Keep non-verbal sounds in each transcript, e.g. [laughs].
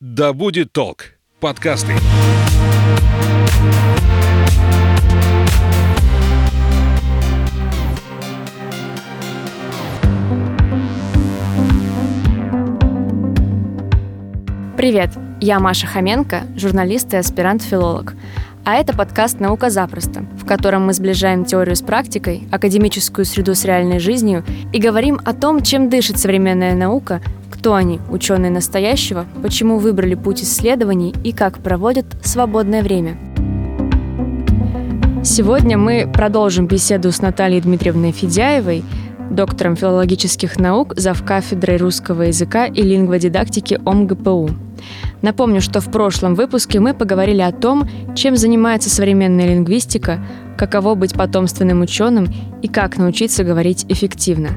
«Да будет толк» подкасты. Привет, я Маша Хоменко, журналист и аспирант-филолог. А это подкаст «Наука запросто», в котором мы сближаем теорию с практикой, академическую среду с реальной жизнью и говорим о том, чем дышит современная наука, кто они, ученые настоящего, почему выбрали путь исследований и как проводят свободное время. Сегодня мы продолжим беседу с Натальей Дмитриевной Федяевой, доктором филологических наук, завкафедрой русского языка и лингводидактики ОМГПУ. Напомню, что в прошлом выпуске мы поговорили о том, чем занимается современная лингвистика, каково быть потомственным ученым и как научиться говорить эффективно.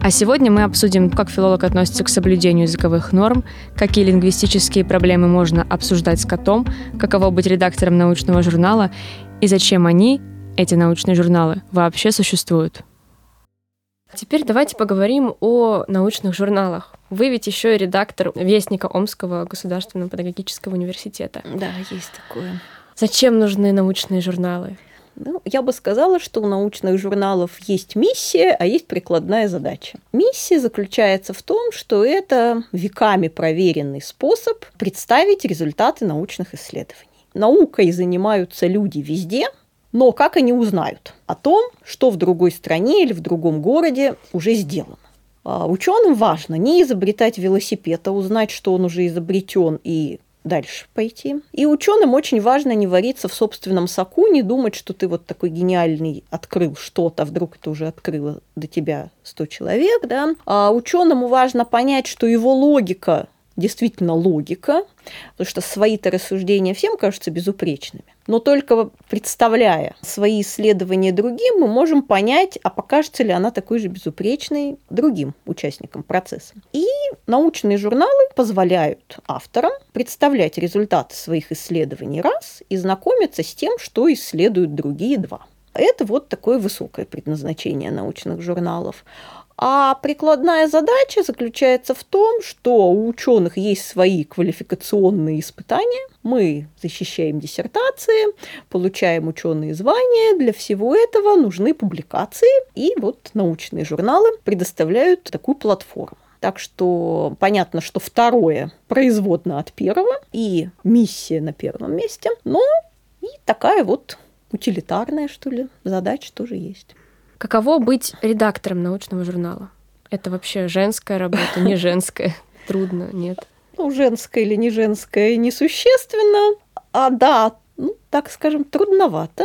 А сегодня мы обсудим, как филолог относится к соблюдению языковых норм, какие лингвистические проблемы можно обсуждать с котом, каково быть редактором научного журнала и зачем они, эти научные журналы, вообще существуют. Теперь давайте поговорим о научных журналах. Вы ведь еще и редактор Вестника Омского государственного педагогического университета. Да, есть такое. Зачем нужны научные журналы? Ну, я бы сказала, что у научных журналов есть миссия, а есть прикладная задача. Миссия заключается в том, что это веками проверенный способ представить результаты научных исследований. Наукой занимаются люди везде, но как они узнают о том, что в другой стране или в другом городе уже сделано? А ученым важно не изобретать велосипед, а узнать, что он уже изобретен и дальше пойти. И ученым очень важно не вариться в собственном соку, не думать, что ты вот такой гениальный открыл что-то, а вдруг это уже открыло до тебя 100 человек, да. А ученому важно понять, что его логика действительно логика, потому что свои-то рассуждения всем кажутся безупречными. Но только представляя свои исследования другим, мы можем понять, а покажется ли она такой же безупречной другим участникам процесса. И научные журналы позволяют авторам представлять результаты своих исследований раз и знакомиться с тем, что исследуют другие два. Это вот такое высокое предназначение научных журналов. А прикладная задача заключается в том, что у ученых есть свои квалификационные испытания. Мы защищаем диссертации, получаем ученые звания. Для всего этого нужны публикации. И вот научные журналы предоставляют такую платформу. Так что понятно, что второе производно от первого, и миссия на первом месте, но и такая вот утилитарная, что ли, задача тоже есть. Каково быть редактором научного журнала? Это вообще женская работа, не женская? [laughs] Трудно, нет? Ну, женская или не женская, несущественно. А да, ну, так скажем, трудновато.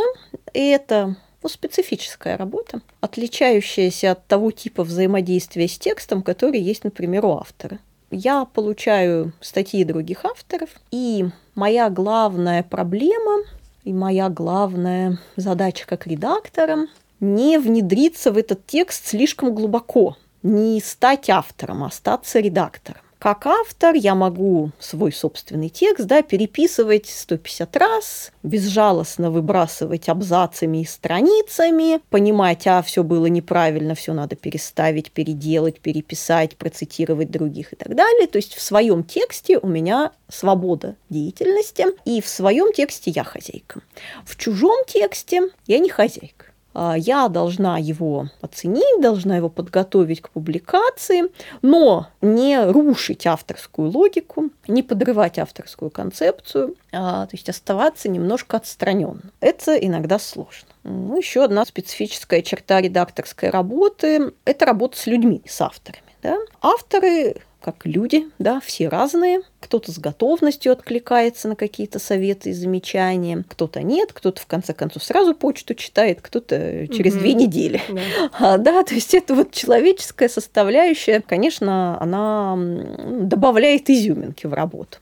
И это ну, специфическая работа, отличающаяся от того типа взаимодействия с текстом, который есть, например, у автора. Я получаю статьи других авторов, и моя главная проблема и моя главная задача как редактора не внедриться в этот текст слишком глубоко, не стать автором, а остаться редактором. Как автор я могу свой собственный текст да, переписывать 150 раз, безжалостно выбрасывать абзацами и страницами, понимать, а все было неправильно, все надо переставить, переделать, переписать, процитировать других и так далее. То есть в своем тексте у меня свобода деятельности, и в своем тексте я хозяйка. В чужом тексте я не хозяйка. А, я должна его оценить, должна его подготовить к публикации, но не рушить авторскую логику, не подрывать авторскую концепцию, а, то есть оставаться немножко отстраненным. Это иногда сложно. Ну, еще одна специфическая черта редакторской работы – это работа с людьми, с авторами. Да? Авторы как люди, да, все разные. Кто-то с готовностью откликается на какие-то советы и замечания, кто-то нет, кто-то в конце концов сразу почту читает, кто-то через mm-hmm. две недели. Да. [laughs] А, да, то есть это вот человеческая составляющая, конечно, она добавляет изюминки в работу.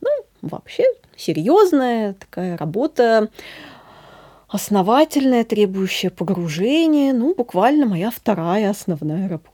Ну, вообще серьезная такая работа основательная, требующая погружения, ну, буквально моя вторая основная работа.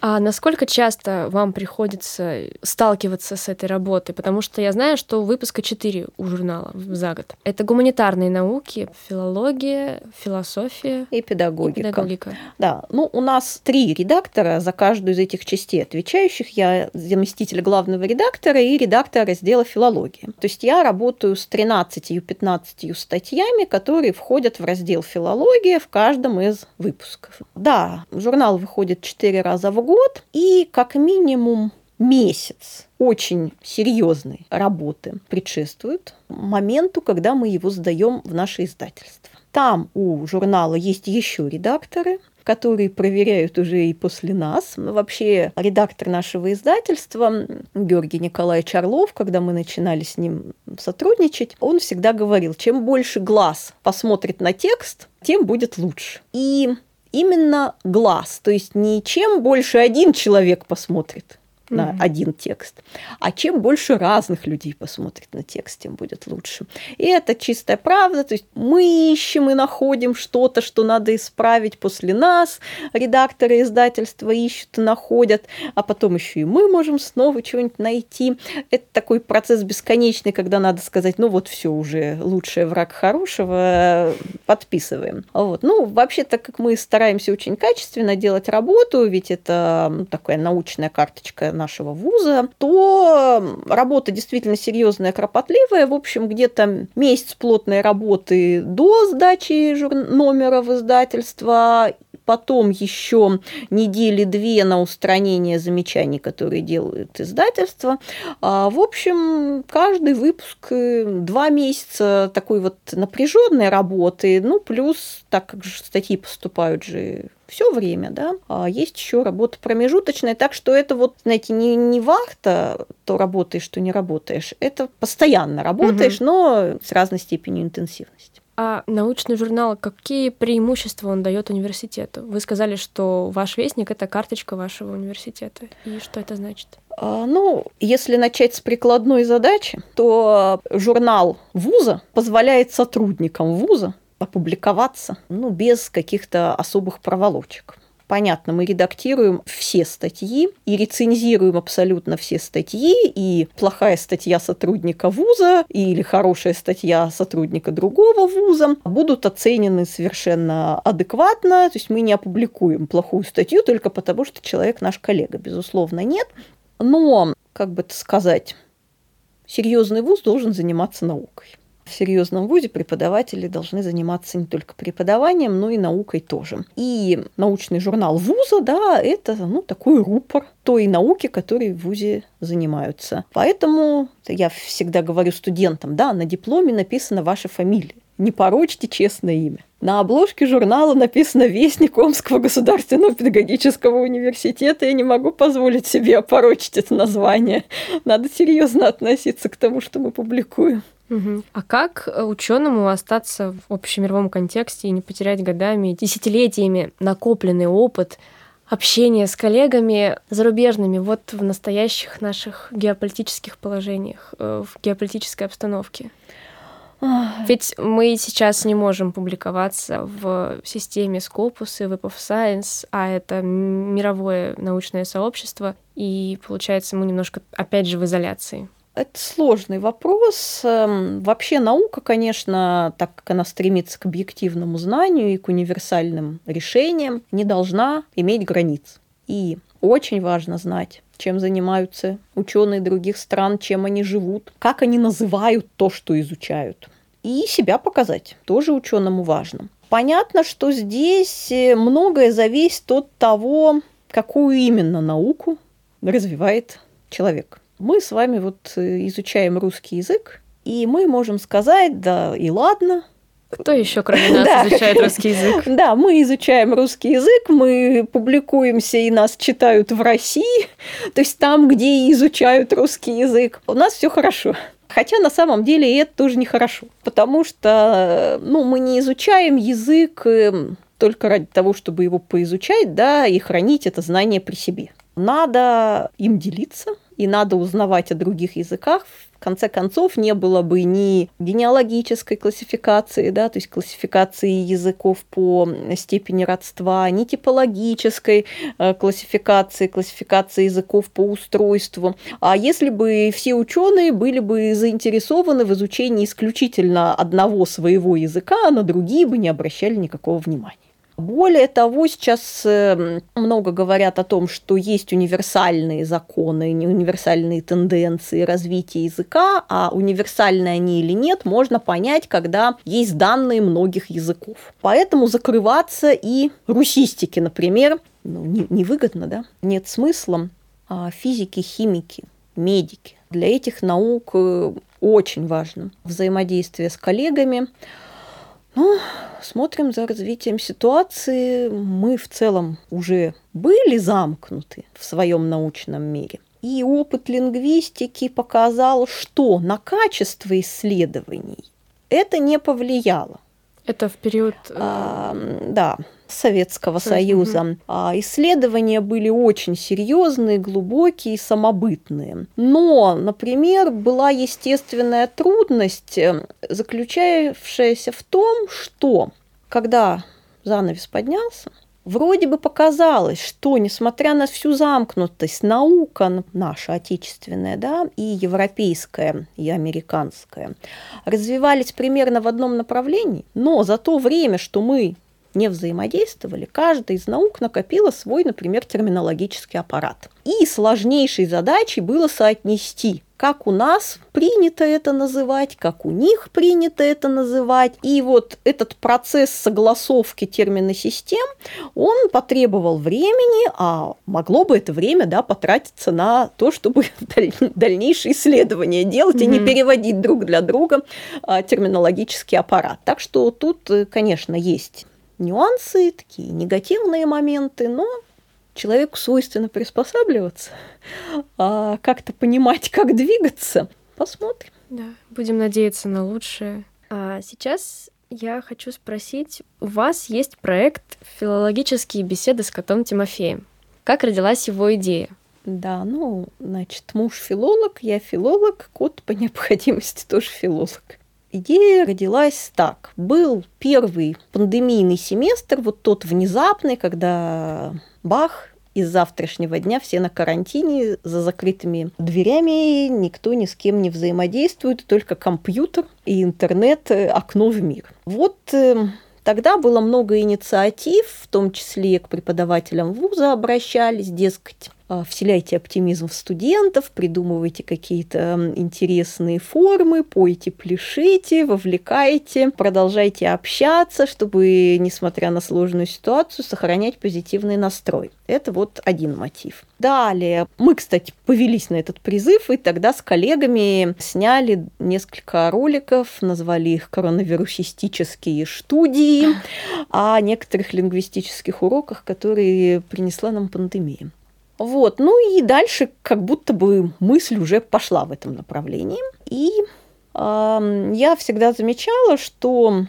А насколько часто вам приходится сталкиваться с этой работой? Потому что я знаю, что выпуска 4 у журнала за год. Это гуманитарные науки, филология, философия и педагогика. И педагогика. Да, ну у нас три редактора за каждую из этих частей отвечающих. Я заместитель главного редактора и редактор раздела филологии. То есть я работаю с 13-15 статьями, которые входят в раздел филология в каждом из выпусков. Да, журнал выходит 4 раза в год, и как минимум месяц очень серьезной работы предшествует моменту, когда мы его сдаем в наше издательство. Там у журнала есть еще редакторы, которые проверяют уже и после нас. Вообще, редактор нашего издательства, Георгий Николаевич Орлов, когда мы начинали с ним сотрудничать, он всегда говорил, чем больше глаз посмотрит на текст, тем будет лучше. И именно глаз, то есть не чем больше один человек посмотрит, на mm-hmm. один текст. А чем больше разных людей посмотрит на текст, тем будет лучше. И это чистая правда. То есть мы ищем и находим что-то, что надо исправить после нас. Редакторы издательства ищут и находят, а потом еще и мы можем снова что-нибудь найти. Это такой процесс бесконечный, когда надо сказать, ну вот все уже лучший враг хорошего, подписываем. Вот. Ну, вообще, так как мы стараемся очень качественно делать работу, ведь это ну, такая научная карточка нашего вуза, то работа действительно серьезная, кропотливая. В общем, где-то месяц плотной работы до сдачи номера в издательство потом еще недели две на устранение замечаний, которые делают издательство. А, в общем, каждый выпуск э, два месяца такой вот напряженной работы, ну, плюс, так как же статьи поступают же все время, да, а есть еще работа промежуточная, так что это вот, знаете, не, не вахта, то работаешь, что не работаешь, это постоянно работаешь, угу. но с разной степенью интенсивности. А научный журнал, какие преимущества он дает университету? Вы сказали, что ваш вестник это карточка вашего университета. И что это значит? А, ну, если начать с прикладной задачи, то журнал вуза позволяет сотрудникам вуза опубликоваться ну, без каких-то особых проволочек. Понятно, мы редактируем все статьи и рецензируем абсолютно все статьи, и плохая статья сотрудника вуза или хорошая статья сотрудника другого вуза будут оценены совершенно адекватно, то есть мы не опубликуем плохую статью только потому, что человек наш коллега, безусловно, нет. Но, как бы это сказать, серьезный вуз должен заниматься наукой. В серьезном вузе преподаватели должны заниматься не только преподаванием, но и наукой тоже. И научный журнал вуза, да, это ну, такой рупор той науки, которой в ВУЗе занимаются. Поэтому я всегда говорю студентам, да, на дипломе написана ваша фамилия. Не порочьте честное имя. На обложке журнала написано «Вестник Омского государственного педагогического университета». Я не могу позволить себе опорочить это название. Надо серьезно относиться к тому, что мы публикуем. Угу. А как ученому остаться в общемировом контексте и не потерять годами, десятилетиями накопленный опыт общения с коллегами зарубежными вот в настоящих наших геополитических положениях, э, в геополитической обстановке? Ведь мы сейчас не можем публиковаться в системе Scopus и Web of Science, а это мировое научное сообщество, и получается мы немножко опять же в изоляции. Это сложный вопрос. Эм, вообще наука, конечно, так как она стремится к объективному знанию и к универсальным решениям, не должна иметь границ. И очень важно знать, чем занимаются ученые других стран, чем они живут, как они называют то, что изучают. И себя показать тоже ученому важно. Понятно, что здесь э, многое зависит от того, какую именно науку развивает человек. Мы с вами вот э, изучаем русский язык, и мы можем сказать, да и ладно, кто еще, кроме нас, [laughs] да. изучает русский язык? [laughs] Да, мы изучаем русский язык, мы публикуемся и нас читают в России, [laughs] то есть там, где изучают русский язык. У нас все хорошо. Хотя на самом деле это тоже нехорошо, потому что ну, мы не изучаем язык эм, только ради того, чтобы его поизучать, да, и хранить это знание при себе. Надо им делиться, и надо узнавать о других языках, в конце концов не было бы ни генеалогической классификации, да, то есть классификации языков по степени родства, ни типологической э, классификации, классификации языков по устройству. А если бы все ученые были бы заинтересованы в изучении исключительно одного своего языка, на другие бы не обращали никакого внимания. Более того, сейчас эм, много говорят о том, что есть универсальные законы, универсальные тенденции развития языка, а универсальны они или нет, можно понять, когда есть данные многих языков. Поэтому закрываться и русистики, например, ну, невыгодно, да? Нет смысла. А физики, химики, медики. Для этих наук э, очень важно взаимодействие с коллегами, ну, смотрим за развитием ситуации. Мы в целом уже были замкнуты в своем научном мире. И опыт лингвистики показал, что на качество исследований это не повлияло. Это в период... А, да, Советского Союза. Угу. Исследования были очень серьезные, глубокие и самобытные. Но, например, была естественная трудность, э, заключавшаяся в том, что когда занавес поднялся, вроде бы показалось, что, несмотря на всю замкнутость, наука наша отечественная, да, и европейская, и американская, развивались примерно в одном направлении, но за то время, что мы не взаимодействовали, каждая из наук накопила свой, например, терминологический аппарат. И сложнейшей задачей было соотнести как у нас принято это называть, как у них принято это называть. И вот этот процесс согласовки терминосистем, он потребовал времени, а могло бы это время да, потратиться на то, чтобы [laughs] дальнейшие исследования делать mm-hmm. и не переводить друг для друга а, терминологический аппарат. Так что тут, э, конечно, есть нюансы, такие негативные моменты, но человеку свойственно приспосабливаться, а как-то понимать, как двигаться. Посмотрим. Да, будем надеяться на лучшее. А сейчас я хочу спросить, у вас есть проект «Филологические беседы с котом Тимофеем». Как родилась его идея? Да, ну, значит, муж филолог, я филолог, кот по необходимости тоже филолог. Идея родилась так. Был первый пандемийный семестр, вот тот внезапный, когда бах, из завтрашнего дня все на карантине, за закрытыми дверями, никто ни с кем не взаимодействует, только компьютер и интернет, э, окно в мир. Вот э, Тогда было много инициатив, в том числе к преподавателям вуза обращались, дескать, вселяйте оптимизм в студентов, придумывайте какие-то интересные формы, пойте, пляшите, вовлекайте, продолжайте общаться, чтобы, несмотря на сложную ситуацию, сохранять позитивный настрой. Это вот один мотив. Далее, мы, кстати, повелись на этот призыв, и тогда с коллегами сняли несколько роликов, назвали их коронавирусистические студии, о некоторых лингвистических уроках, которые принесла нам пандемия. Вот, ну и дальше как будто бы мысль уже пошла в этом направлении. И э, я всегда замечала, что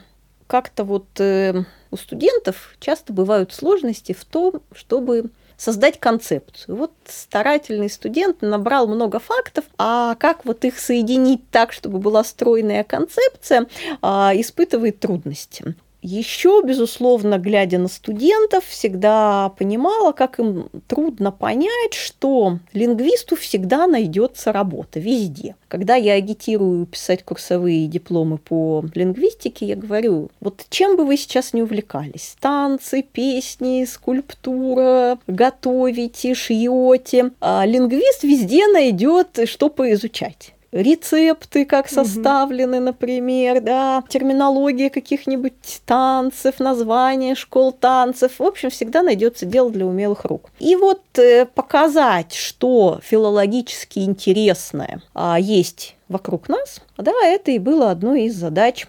как-то вот э, у студентов часто бывают сложности в том, чтобы создать концепцию. Вот старательный студент набрал много фактов, а как вот их соединить так, чтобы была стройная концепция, а, испытывает трудности. Еще, безусловно, глядя на студентов, всегда понимала, как им трудно понять, что лингвисту всегда найдется работа везде. Когда я агитирую писать курсовые дипломы по лингвистике, я говорю, вот чем бы вы сейчас не увлекались, танцы, песни, скульптура, готовите, шьете, а лингвист везде найдет, что поизучать рецепты, как составлены, угу. например, да, терминология каких-нибудь танцев, названия школ танцев. В общем, всегда найдется дело для умелых рук. И вот э, показать, что филологически интересное а, есть вокруг нас, да, это и было одной из задач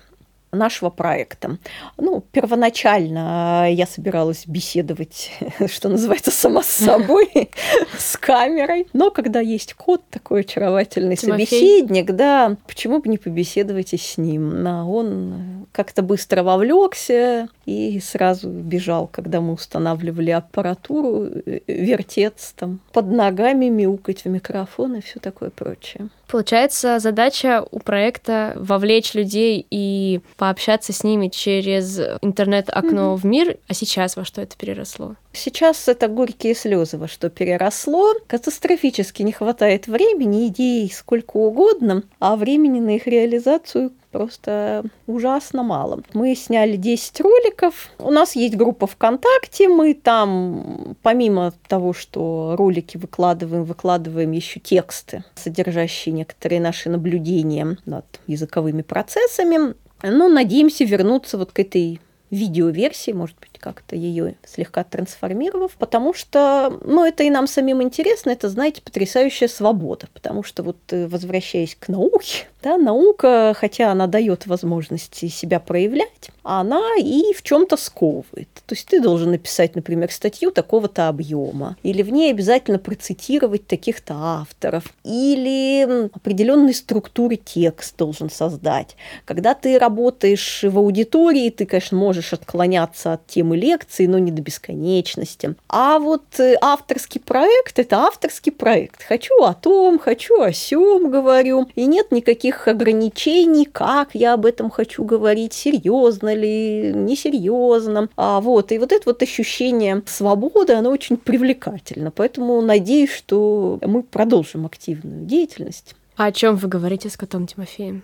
нашего проекта. Ну, первоначально я собиралась беседовать, [laughs] что называется, сама с собой, [laughs] с камерой. Но когда есть кот, такой очаровательный Тимофей. собеседник, да, почему бы не побеседовать и с ним? Он как-то быстро вовлекся и сразу бежал, когда мы устанавливали аппаратуру, э, вертеться там под ногами, мяукать в микрофон и все такое прочее. Получается, задача у проекта вовлечь людей и пообщаться с ними через интернет-окно mm-hmm. в мир. А сейчас во что это переросло? Сейчас это горькие слезы, во что переросло. Катастрофически не хватает времени, идей сколько угодно, а времени на их реализацию просто ужасно мало. Мы сняли 10 роликов. У нас есть группа ВКонтакте. Мы там, помимо того, что ролики выкладываем, выкладываем еще тексты, содержащие некоторые наши наблюдения над языковыми процессами. Но надеемся вернуться вот к этой видеоверсии, может быть, как-то ее слегка трансформировав, потому что, ну, это и нам самим интересно, это, знаете, потрясающая свобода, потому что вот э, возвращаясь к науке, да, наука, хотя она дает возможности себя проявлять, она и в чем-то сковывает. То есть ты должен написать, например, статью такого-то объема, или в ней обязательно процитировать таких-то авторов, или определенной структуры текст должен создать. Когда ты работаешь в аудитории, ты, конечно, можешь отклоняться от темы лекции, но не до бесконечности. А вот э, авторский проект – это авторский проект. Хочу о том, хочу о сём говорю, и нет никаких ограничений, как я об этом хочу говорить, серьезно ли, несерьезно. А вот, и вот это вот ощущение свободы, оно очень привлекательно. Поэтому надеюсь, что мы продолжим активную деятельность. А о чем вы говорите с котом Тимофеем?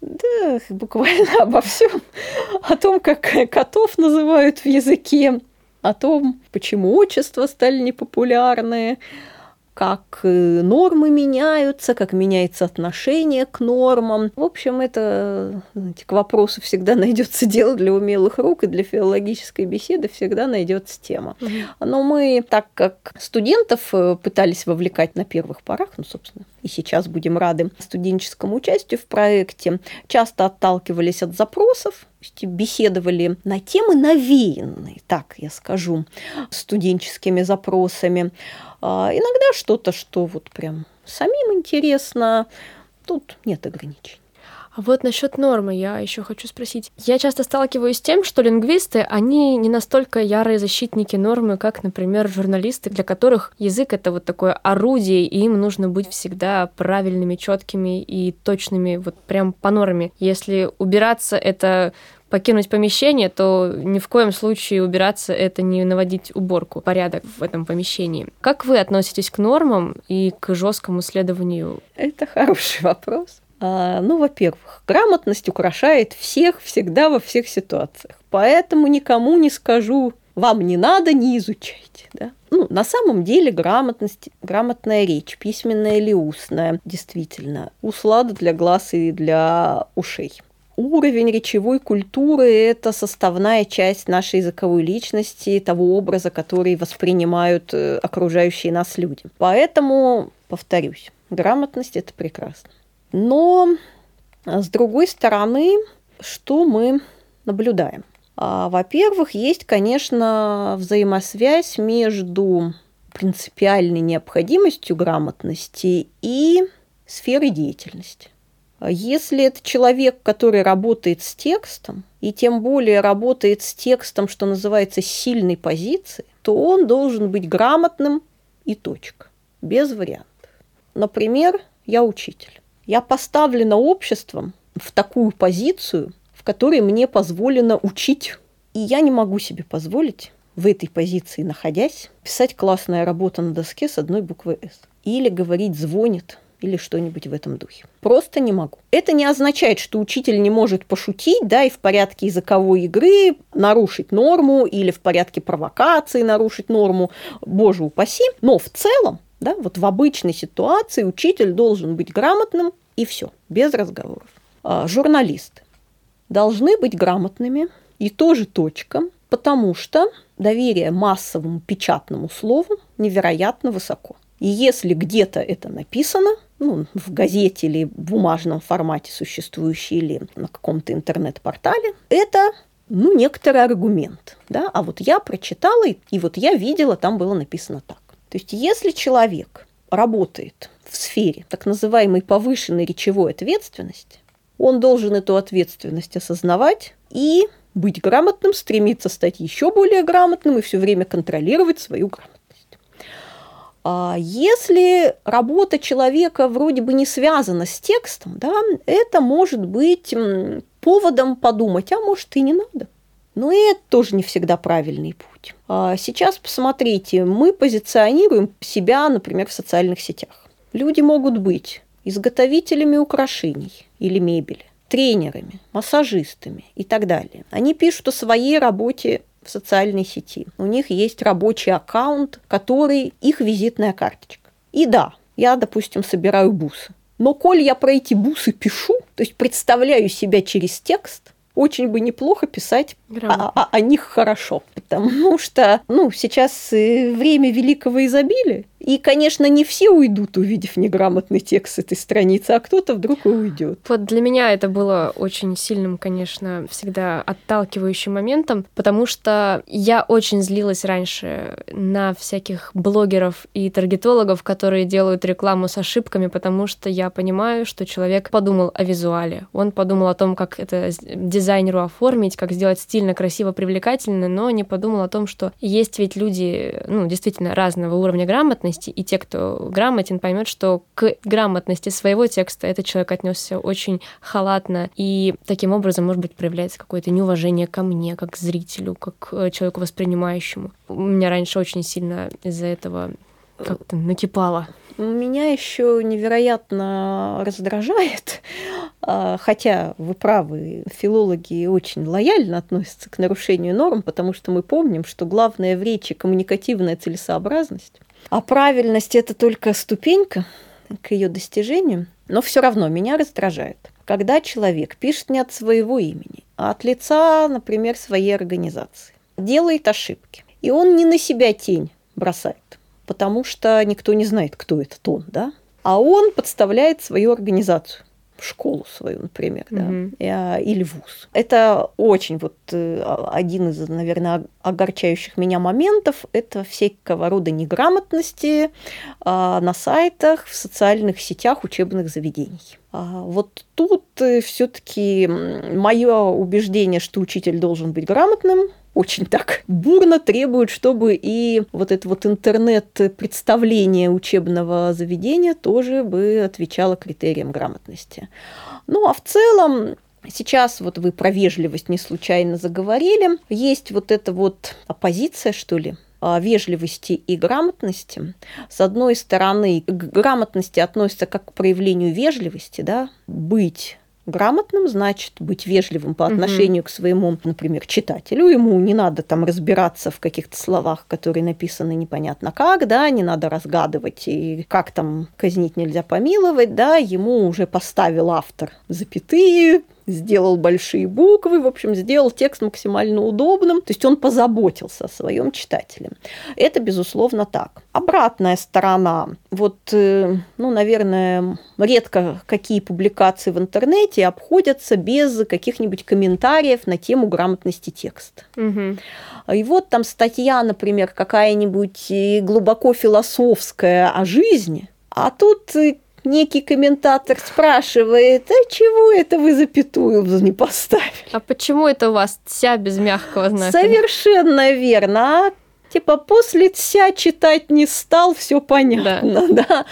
Да, буквально [laughs] обо всем. О том, как котов называют в языке, о том, почему отчества стали непопулярные, как э, нормы меняются, как меняется отношение к нормам. В общем, это знаете, к вопросу всегда найдется дело для умелых рук, и для филологической беседы всегда найдется тема. Но мы, так как студентов э, пытались вовлекать на первых порах, ну, собственно, и сейчас будем рады студенческому участию в проекте, часто отталкивались от запросов, беседовали на темы навеянные, так я скажу, студенческими запросами. А иногда что-то, что вот прям самим интересно, тут нет ограничений. Вот насчет нормы я еще хочу спросить. Я часто сталкиваюсь с тем, что лингвисты, они не настолько ярые защитники нормы, как, например, журналисты, для которых язык это вот такое орудие, и им нужно быть всегда правильными, четкими и точными, вот прям по норме. Если убираться это покинуть помещение, то ни в коем случае убираться это не наводить уборку, порядок в этом помещении. Как вы относитесь к нормам и к жесткому следованию? Это хороший вопрос. А, ну, во-первых, грамотность украшает всех всегда во всех ситуациях. Поэтому никому не скажу, вам не надо, не изучайте. Да? Ну, на самом деле грамотность, грамотная речь, письменная или устная, действительно, услада для глаз и для ушей уровень речевой культуры – это составная часть нашей языковой личности, того образа, который воспринимают э, окружающие нас люди. Поэтому, повторюсь, грамотность – это прекрасно. Но, с другой стороны, что мы наблюдаем? А, во-первых, есть, конечно, взаимосвязь между принципиальной необходимостью грамотности и сферой деятельности. Если это человек, который работает с текстом, и тем более работает с текстом, что называется, сильной позиции, то он должен быть грамотным и точка, без вариантов. Например, я учитель. Я поставлена обществом в такую позицию, в которой мне позволено учить. И я не могу себе позволить в этой позиции находясь, писать классная работа на доске с одной буквой «С». Или говорить «звонит», или что-нибудь в этом духе. Просто не могу. Это не означает, что учитель не может пошутить, да, и в порядке языковой игры нарушить норму или в порядке провокации нарушить норму, боже упаси. Но в целом, да, вот в обычной ситуации учитель должен быть грамотным и все, без разговоров. А, журналисты должны быть грамотными и тоже точка, потому что доверие массовому печатному слову невероятно высоко. И если где-то это написано, ну, в газете или в бумажном формате существующей или на каком-то интернет-портале, это ну, некоторый аргумент. Да? А вот я прочитала, и вот я видела, там было написано так. То есть если человек работает в сфере так называемой повышенной речевой ответственности, он должен эту ответственность осознавать и быть грамотным, стремиться стать еще более грамотным и все время контролировать свою грамотность. А если работа человека вроде бы не связана с текстом, да, это может быть поводом подумать, а может и не надо. Но и это тоже не всегда правильный путь. А сейчас посмотрите, мы позиционируем себя, например, в социальных сетях. Люди могут быть изготовителями украшений или мебели, тренерами, массажистами и так далее. Они пишут о своей работе в социальной сети. У них есть рабочий аккаунт, который их визитная карточка. И да, я, допустим, собираю бусы. Но коль я про эти бусы пишу, то есть представляю себя через текст, очень бы неплохо писать о, о, о них хорошо. Потому что ну, сейчас время великого изобилия, и, конечно, не все уйдут, увидев неграмотный текст этой страницы, а кто-то вдруг и уйдет. Вот для меня это было очень сильным, конечно, всегда отталкивающим моментом, потому что я очень злилась раньше на всяких блогеров и таргетологов, которые делают рекламу с ошибками, потому что я понимаю, что человек подумал о визуале. Он подумал о том, как это дизайнеру оформить, как сделать стильно, красиво, привлекательно, но не подумал о том, что есть ведь люди, ну, действительно разного уровня грамотности, грамотности, и те, кто грамотен, поймет, что к грамотности своего текста этот человек отнесся очень халатно, и таким образом, может быть, проявляется какое-то неуважение ко мне, как зрителю, как к человеку воспринимающему. У меня раньше очень сильно из-за этого как-то накипало. Меня еще невероятно раздражает, а, хотя вы правы, филологи очень лояльно относятся к нарушению норм, потому что мы помним, что главное в речи коммуникативная целесообразность. А правильность это только ступенька к ее достижению. Но все равно меня раздражает, когда человек пишет не от своего имени, а от лица, например, своей организации. Делает ошибки. И он не на себя тень бросает, потому что никто не знает, кто этот он, да? А он подставляет свою организацию школу свою, например, mm-hmm. да, или вуз. Это очень вот э, один из, наверное, огорчающих меня моментов. Это всякого рода неграмотности а, на сайтах, в социальных сетях учебных заведений. А вот тут э, все-таки мое убеждение, что учитель должен быть грамотным, очень так бурно требует, чтобы и вот это вот интернет-представление учебного заведения тоже бы отвечало критериям грамотности. Ну а в целом Сейчас вот вы про вежливость не случайно заговорили. Есть вот эта вот оппозиция, что ли, вежливости и грамотности. С одной стороны, к грамотности относится как к проявлению вежливости, да, быть грамотным, значит быть вежливым по отношению угу. к своему, например, читателю. Ему не надо там разбираться в каких-то словах, которые написаны непонятно как, да, не надо разгадывать и как там казнить нельзя помиловать, да, ему уже поставил автор запятые, сделал большие буквы, в общем, сделал текст максимально удобным, то есть он позаботился о своем читателе. Это, безусловно, так. Обратная сторона. Вот, э, ну, наверное, редко какие публикации в интернете обходятся без каких-нибудь комментариев на тему грамотности текста. Угу. И вот там статья, например, какая-нибудь глубоко философская о жизни, а тут некий комментатор спрашивает, а чего это вы запятую не поставили? А почему это у вас вся без мягкого знака? Совершенно верно. А типа после тся читать не стал, все понятно, да. да.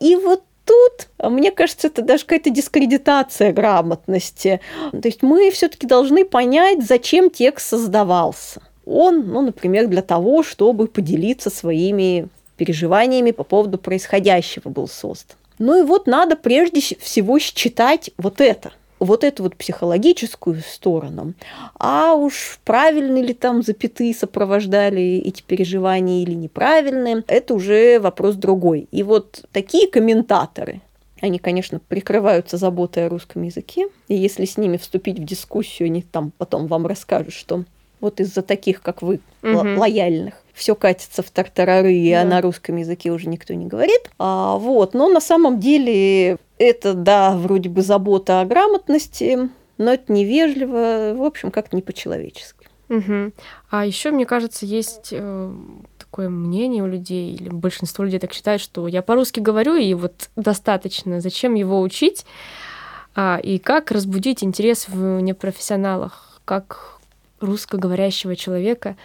И вот тут, мне кажется, это даже какая-то дискредитация грамотности. То есть мы все-таки должны понять, зачем текст создавался. Он, ну, например, для того, чтобы поделиться своими переживаниями по поводу происходящего был создан. Ну и вот надо прежде всего считать вот это вот эту вот психологическую сторону, а уж правильно ли там запятые сопровождали эти переживания или неправильные, это уже вопрос другой. И вот такие комментаторы, они, конечно, прикрываются заботой о русском языке, и если с ними вступить в дискуссию, они там потом вам расскажут, что вот из-за таких, как вы, угу. лояльных, все катится в тартарары, и Да. на русском языке уже никто не говорит. А, вот, но на самом деле это, да, вроде бы забота о грамотности, но это невежливо, в общем, как-то не по-человечески. Мгм. А еще, мне кажется, есть э, такое мнение у людей, или большинство людей так считают, что я по-русски говорю, и вот достаточно, зачем его учить? А, и как разбудить интерес в непрофессионалах, как русскоговорящего человека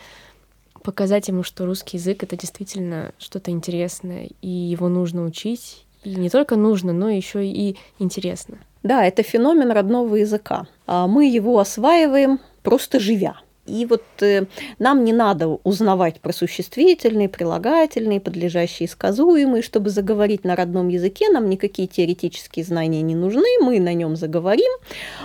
показать ему, что русский язык это действительно что-то интересное, и его нужно учить. И не только нужно, но еще и интересно. Да, это феномен родного языка. А Мы его осваиваем просто живя. И вот э, нам не надо узнавать про существительные, прилагательные, подлежащие сказуемые, чтобы заговорить на родном языке. Нам никакие теоретические знания не нужны. Мы на нем заговорим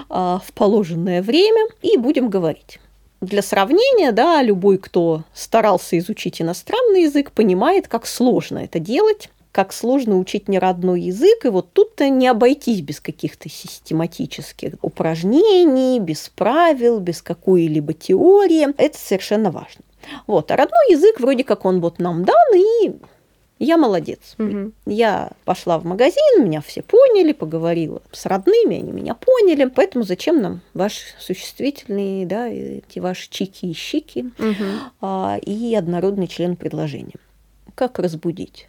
а, в положенное время и будем говорить. Для сравнения, да, любой, кто старался изучить иностранный язык, понимает, как сложно это делать, как сложно учить неродной язык, и вот тут-то не обойтись без каких-то систематических упражнений, без правил, без какой-либо теории. Это совершенно важно. Вот, а родной язык вроде как он вот нам дан, и я молодец. Мгм. Я пошла в магазин, меня все поняли, поговорила с родными, они меня поняли. Поэтому зачем нам ваши существительные, да, эти ваши чики и щики Мгм. а, и однородный член предложения? Как разбудить?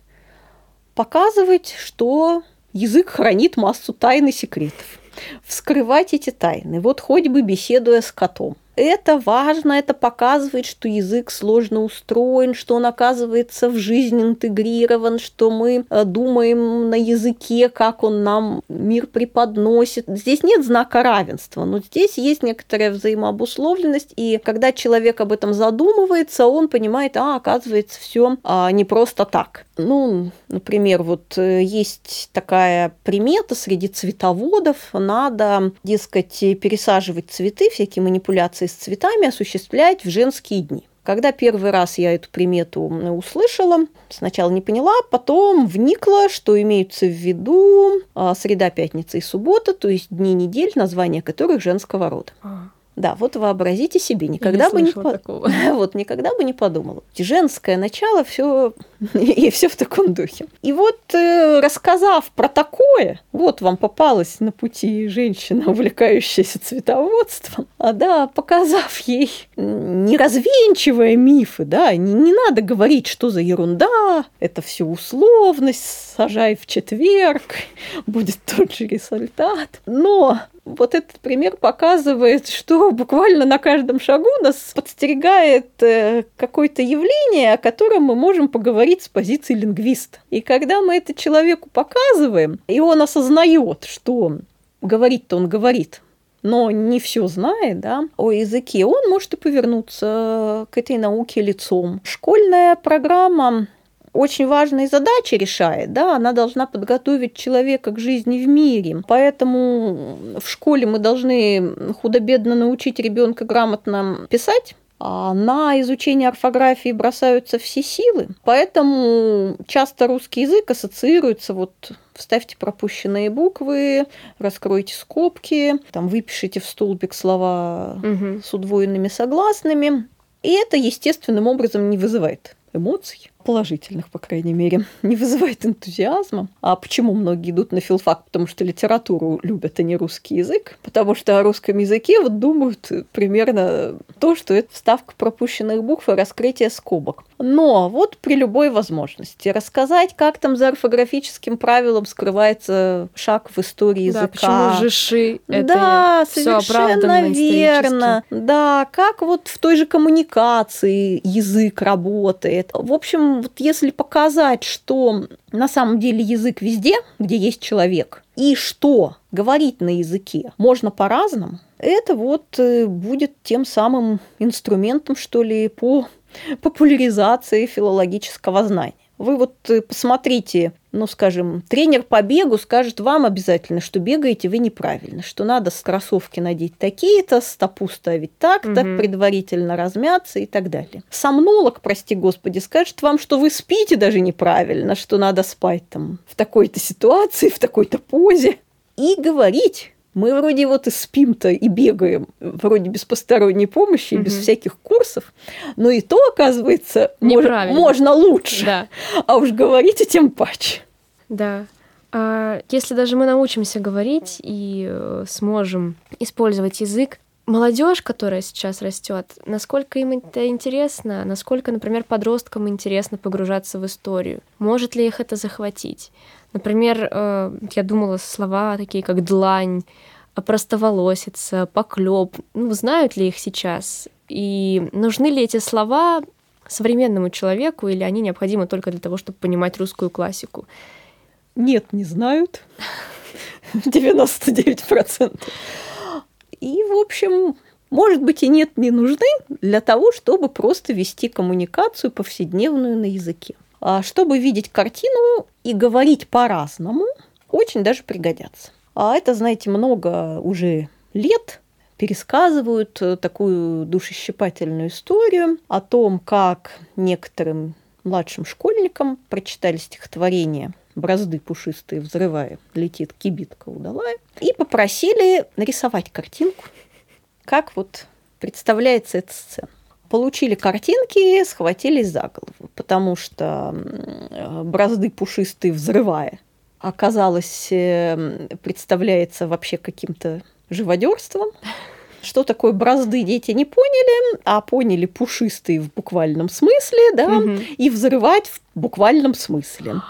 Показывать, что язык хранит массу тайн и секретов. Вскрывать эти тайны. Вот хоть бы беседуя с котом. Это важно, это показывает, что язык сложно устроен, что он оказывается в жизнь интегрирован, что мы э, думаем на языке, как он нам мир преподносит. Здесь нет знака равенства, но здесь есть некоторая взаимообусловленность, и когда человек об этом задумывается, он понимает, а, оказывается, все не просто так. Ну, например, вот э, есть такая примета среди цветоводов, надо, дескать, пересаживать цветы, всякие манипуляции с цветами осуществлять в женские дни. Когда первый раз я эту примету услышала, сначала не поняла, потом вникла, что имеются в виду а, среда, пятница и суббота, то есть дни недель, названия которых женского рода. А, Да, вот вообразите себе, никогда бы не по- [laughs] вот никогда бы не подумала. Женское начало все [laughs] и все в таком духе. И вот э, рассказав про такое, вот вам попалась на пути женщина, [laughs] увлекающаяся цветоводством, а да, показав ей, не развенчивая мифы, да, не, не надо говорить, что за ерунда, это все условность, сажай в четверг, будет тот же результат. Но вот этот пример показывает, что буквально на каждом шагу нас подстерегает э, какое-то явление, о котором мы можем поговорить с позиции лингвиста. И когда мы это человеку показываем, и он осознает, что говорит-то он говорит, но не все знает, да, о языке, он может и повернуться к этой науке лицом. Школьная программа очень важные задачи решает, да, она должна подготовить человека к жизни в мире. Поэтому в школе мы должны худо-бедно научить ребенка грамотно писать, а на изучение орфографии бросаются все силы. Поэтому часто русский язык ассоциируется вот вставьте пропущенные буквы, раскройте скобки, там выпишите в столбик слова Мгм. с удвоенными согласными. И это естественным образом не вызывает эмоций, положительных, по крайней мере, [laughs] не вызывает энтузиазма. А почему многие идут на филфак? Потому что литературу любят, а не русский язык. Потому что о русском языке вот думают примерно то, что это вставка пропущенных букв и раскрытие скобок. Но вот при любой возможности рассказать, как там за орфографическим правилом скрывается шаг в истории Да, языка. почему жиши? Это да, совершенно верно. Да, как вот в той же коммуникации язык работает. В общем, вот если показать, что на самом деле язык везде, где есть человек, и что говорить на языке можно по-разному, это вот э, будет тем самым инструментом, что ли, по популяризации филологического знания. Вы вот э, посмотрите, ну, скажем, тренер по бегу скажет вам обязательно, что бегаете вы неправильно, что надо с кроссовки надеть такие-то, стопу ставить так-то, Мгм. предварительно размяться и так далее. Сомнолог, прости господи, скажет вам, что вы спите даже неправильно, что надо спать там в такой-то ситуации, в такой-то позе. И говорить Мы вроде вот и спим-то, и бегаем, вроде без посторонней помощи, угу. без всяких курсов, но и то, оказывается, мож, можно лучше. Да. А уж говорите тем паче. Да. А если даже мы научимся говорить и э, сможем использовать язык, молодежь, которая сейчас растет, насколько им это интересно, насколько, например, подросткам интересно погружаться в историю, может ли их это захватить? Например, э, я думала слова такие, как длань, простоволосица, поклеп. Ну, знают ли их сейчас? И нужны ли эти слова современному человеку, или они необходимы только для того, чтобы понимать русскую классику? Нет, не знают. [laughs] 99%. И, в общем, может быть, и нет, не нужны для того, чтобы просто вести коммуникацию повседневную на языке. А чтобы видеть картину и говорить по-разному, очень даже пригодятся. А это, знаете, много уже лет пересказывают такую душещипательную историю о том, как некоторым младшим школьникам прочитали стихотворение бразды пушистые взрывая, летит кибитка удалая, и попросили нарисовать картинку, как вот представляется эта сцена. Получили картинки, схватились за голову, потому что бразды пушистые взрывая оказалось, э, представляется вообще каким-то живодерством. Что такое бразды, дети не поняли, а поняли пушистые в буквальном смысле, да, угу. и взрывать в буквальном смысле.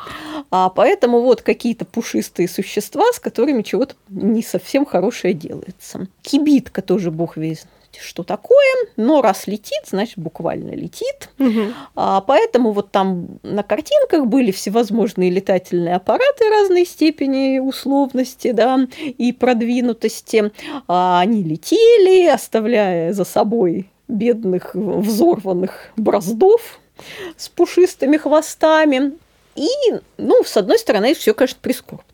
А поэтому вот какие-то пушистые существа, с которыми чего-то не совсем хорошее делается. Кибитка тоже бог весь что такое, но раз летит, значит, буквально летит. Угу. А, поэтому вот там на картинках были всевозможные летательные аппараты разной степени условности да, и продвинутости. А, они летели, оставляя за собой бедных взорванных браздов с пушистыми хвостами. И, ну, с одной стороны, все, конечно, прискорбно.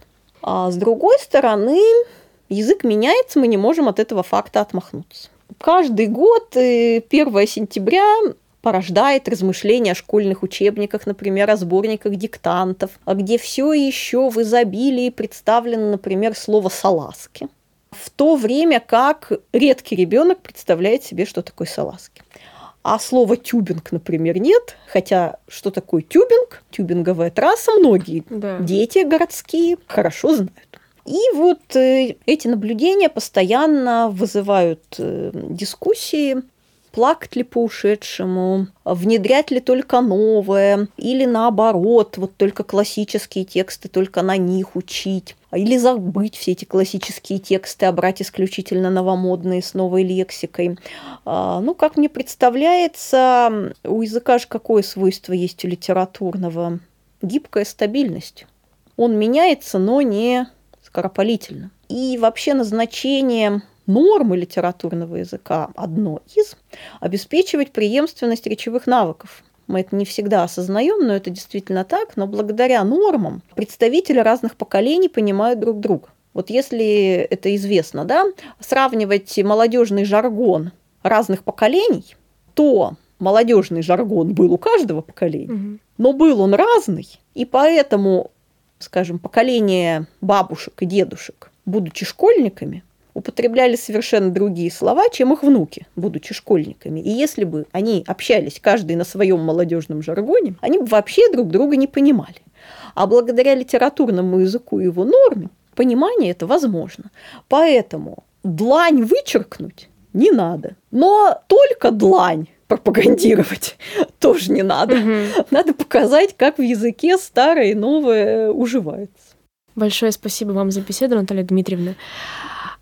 А с другой стороны, язык меняется, мы не можем от этого факта отмахнуться каждый год 1 э, сентября порождает размышления о школьных учебниках, например, о сборниках диктантов, а где все еще в изобилии представлено, например, слово «салазки». В то время как редкий ребенок представляет себе, что такое салазки. А слова тюбинг, например, нет. Хотя что такое тюбинг, тюбинговая трасса, многие да. дети городские хорошо знают. И вот э, эти наблюдения постоянно вызывают э, дискуссии, плакать ли по ушедшему, внедрять ли только новое, или наоборот, вот только классические тексты, только на них учить, или забыть все эти классические тексты, а брать исключительно новомодные с новой лексикой. А, ну, как мне представляется, у языка же какое свойство есть у литературного? Гибкая стабильность. Он меняется, но не скоропалительно. И вообще назначение нормы литературного языка одно из – обеспечивать преемственность речевых навыков. Мы это не всегда осознаем, но это действительно так. Но благодаря нормам представители разных поколений понимают друг друга. Вот если это известно, да, сравнивать молодежный жаргон разных поколений, то молодежный жаргон был у каждого поколения, угу. но был он разный, и поэтому скажем, поколение бабушек и дедушек, будучи школьниками, употребляли совершенно другие слова, чем их внуки, будучи школьниками. И если бы они общались каждый на своем молодежном жаргоне, они бы вообще друг друга не понимали. А благодаря литературному языку и его норме понимание это возможно. Поэтому длань вычеркнуть не надо. Но только длань пропагандировать [laughs] тоже не надо. Угу. Надо показать, как в языке старое и новое уживается. Большое спасибо вам за беседу, Наталья Дмитриевна.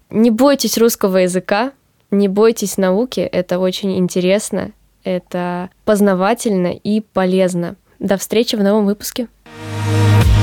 Не бойтесь русского языка, не бойтесь науки, это очень интересно, это познавательно и полезно. До встречи в новом выпуске. thank you